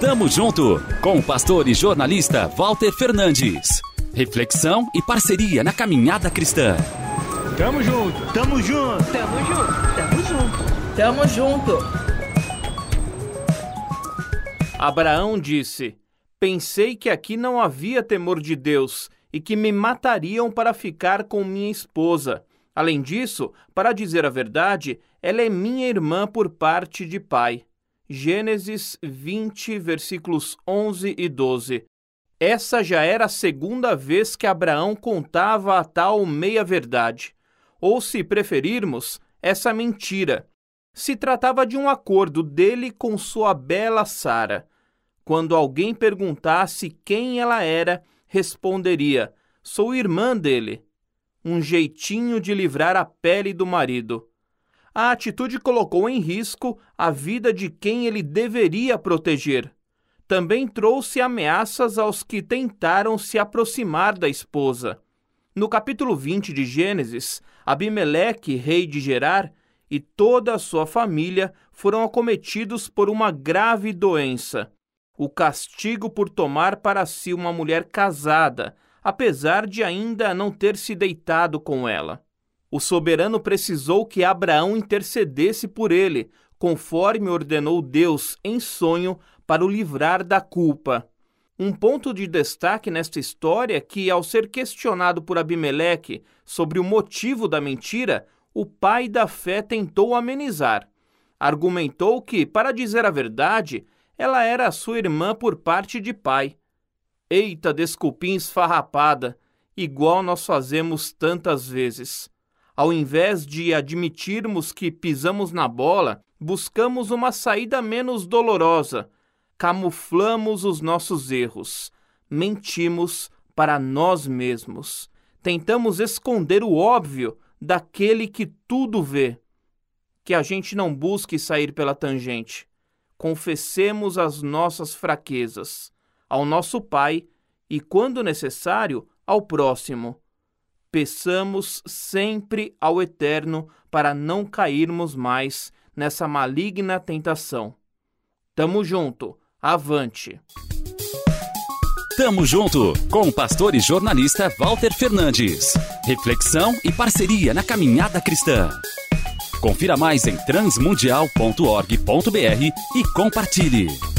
Tamo junto com o pastor e jornalista Walter Fernandes. Reflexão e parceria na caminhada cristã. Tamo junto, tamo junto, tamo junto, tamo junto, tamo junto. Abraão disse: Pensei que aqui não havia temor de Deus e que me matariam para ficar com minha esposa. Além disso, para dizer a verdade, ela é minha irmã por parte de pai. Gênesis 20, versículos 11 e 12. Essa já era a segunda vez que Abraão contava a tal meia-verdade, ou, se preferirmos, essa mentira. Se tratava de um acordo dele com sua bela Sara. Quando alguém perguntasse quem ela era, responderia: Sou irmã dele. Um jeitinho de livrar a pele do marido. A atitude colocou em risco a vida de quem ele deveria proteger. Também trouxe ameaças aos que tentaram se aproximar da esposa. No capítulo 20 de Gênesis, Abimeleque, rei de Gerar, e toda a sua família foram acometidos por uma grave doença o castigo por tomar para si uma mulher casada, apesar de ainda não ter se deitado com ela. O soberano precisou que Abraão intercedesse por ele, conforme ordenou Deus em sonho para o livrar da culpa. Um ponto de destaque nesta história é que, ao ser questionado por Abimeleque sobre o motivo da mentira, o pai da fé tentou amenizar. Argumentou que, para dizer a verdade, ela era sua irmã por parte de pai. Eita, desculpinha esfarrapada, igual nós fazemos tantas vezes. Ao invés de admitirmos que pisamos na bola, buscamos uma saída menos dolorosa, camuflamos os nossos erros, mentimos para nós mesmos, tentamos esconder o óbvio daquele que tudo vê. Que a gente não busque sair pela tangente. Confessemos as nossas fraquezas. Ao nosso Pai e, quando necessário, ao próximo. Peçamos sempre ao Eterno para não cairmos mais nessa maligna tentação. Tamo junto, avante. Tamo junto com o pastor e jornalista Walter Fernandes. Reflexão e parceria na caminhada cristã. Confira mais em transmundial.org.br e compartilhe.